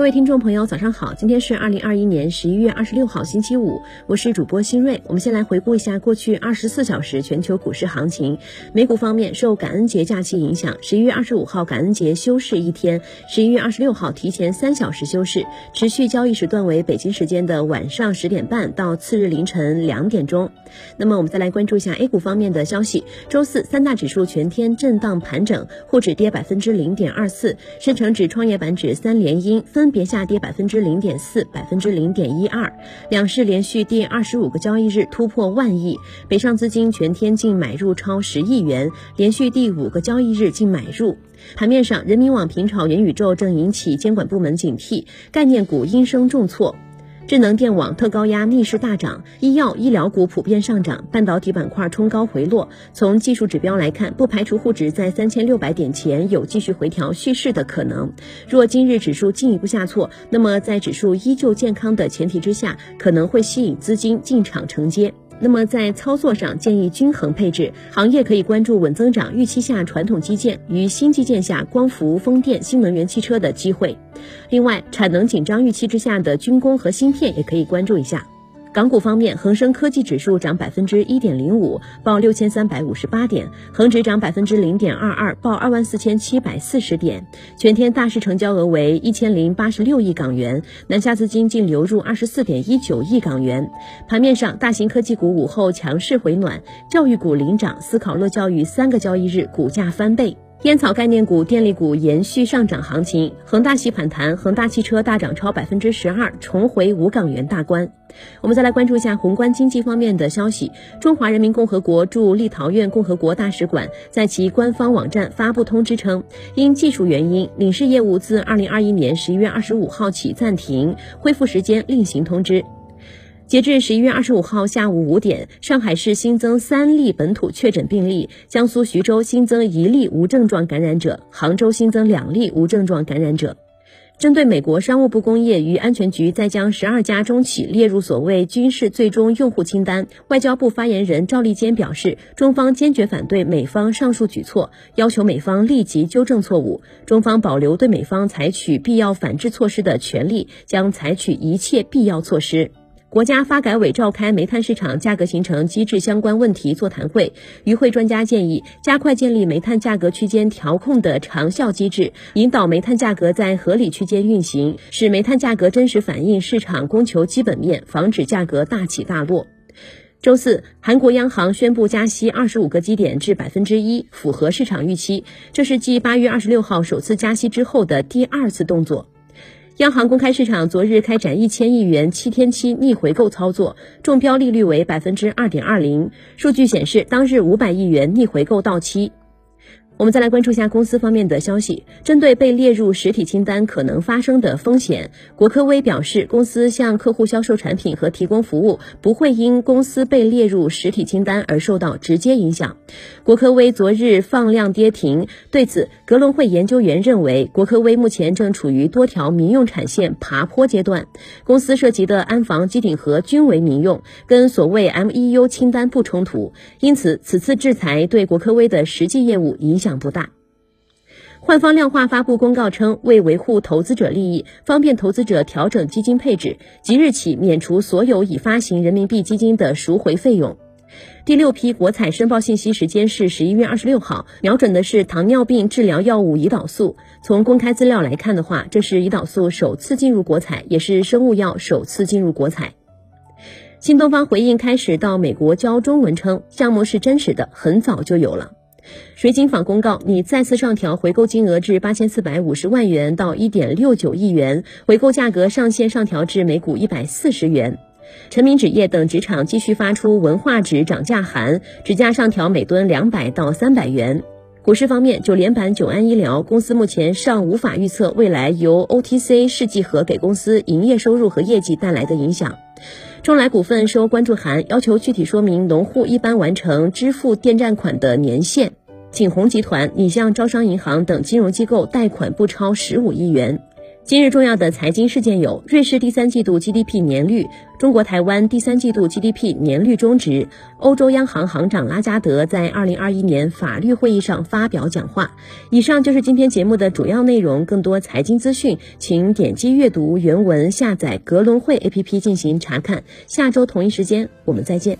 各位听众朋友，早上好！今天是二零二一年十一月二十六号，星期五，我是主播新瑞。我们先来回顾一下过去二十四小时全球股市行情。美股方面，受感恩节假期影响，十一月二十五号感恩节休市一天，十一月二十六号提前三小时休市，持续交易时段为北京时间的晚上十点半到次日凌晨两点钟。那么我们再来关注一下 A 股方面的消息。周四三大指数全天震荡盘整，沪指跌百分之零点二四，深成指、创业板指三连阴分。别下跌百分之零点四、百分之零点一二，两市连续第二十五个交易日突破万亿，北上资金全天净买入超十亿元，连续第五个交易日净买入。盘面上，人民网平炒元宇宙正引起监管部门警惕，概念股应声重挫。智能电网、特高压逆势大涨，医药医疗股普遍上涨，半导体板块冲高回落。从技术指标来看，不排除沪指在三千六百点前有继续回调蓄势的可能。若今日指数进一步下挫，那么在指数依旧健康的前提之下，可能会吸引资金进场承接。那么在操作上建议均衡配置，行业可以关注稳增长预期下传统基建与新基建下光伏、风电、新能源汽车的机会。另外，产能紧张预期之下的军工和芯片也可以关注一下。港股方面，恒生科技指数涨百分之一点零五，报六千三百五十八点；恒指涨百分之零点二二，报二万四千七百四十点。全天大市成交额为一千零八十六亿港元，南下资金净流入二十四点一九亿港元。盘面上，大型科技股午后强势回暖，教育股领涨，思考乐教育三个交易日股价翻倍。烟草概念股、电力股延续上涨行情，恒大系反弹，恒大汽车大涨超百分之十二，重回五港元大关。我们再来关注一下宏观经济方面的消息。中华人民共和国驻立陶宛共和国大使馆在其官方网站发布通知称，因技术原因，领事业务自二零二一年十一月二十五号起暂停，恢复时间另行通知。截至十一月二十五号下午五点，上海市新增三例本土确诊病例，江苏徐州新增一例无症状感染者，杭州新增两例无症状感染者。针对美国商务部工业与安全局再将十二家中企列入所谓军事最终用户清单，外交部发言人赵立坚表示，中方坚决反对美方上述举措，要求美方立即纠正错误。中方保留对美方采取必要反制措施的权利，将采取一切必要措施。国家发改委召开煤炭市场价格形成机制相关问题座谈会，与会专家建议加快建立煤炭价格区间调控的长效机制，引导煤炭价格在合理区间运行，使煤炭价格真实反映市场供求基本面，防止价格大起大落。周四，韩国央行宣布加息二十五个基点至百分之一，符合市场预期，这是继八月二十六号首次加息之后的第二次动作。央行公开市场昨日开展一千亿元七天期逆回购操作，中标利率为百分之二点二零。数据显示，当日五百亿元逆回购到期。我们再来关注一下公司方面的消息。针对被列入实体清单可能发生的风险，国科威表示，公司向客户销售产品和提供服务不会因公司被列入实体清单而受到直接影响。国科威昨日放量跌停，对此，格隆汇研究员认为，国科威目前正处于多条民用产线爬坡阶段，公司涉及的安防机顶盒均为民用，跟所谓 MEU 清单不冲突，因此此次制裁对国科威的实际业务影响。量不大。换方量化发布公告称，为维护投资者利益，方便投资者调整基金配置，即日起免除所有已发行人民币基金的赎回费用。第六批国采申报信息时间是十一月二十六号，瞄准的是糖尿病治疗药物胰岛素。从公开资料来看的话，这是胰岛素首次进入国采，也是生物药首次进入国采。新东方回应开始到美国教中文称，项目是真实的，很早就有了。水井坊公告拟再次上调回购金额至八千四百五十万元到一点六九亿元，回购价格上限上调至每股一百四十元。晨鸣纸业等纸厂继续发出文化纸涨价函，纸价上调每吨两百到三百元。股市方面，九连板九安医疗公司目前尚无法预测未来由 OTC 试剂盒给公司营业收入和业绩带来的影响。中来股份收关注函，要求具体说明农户一般完成支付电站款的年限。景洪集团拟向招商银行等金融机构贷款不超十五亿元。今日重要的财经事件有：瑞士第三季度 GDP 年率，中国台湾第三季度 GDP 年率终值，欧洲央行行长拉加德在二零二一年法律会议上发表讲话。以上就是今天节目的主要内容。更多财经资讯，请点击阅读原文，下载格伦汇 APP 进行查看。下周同一时间，我们再见。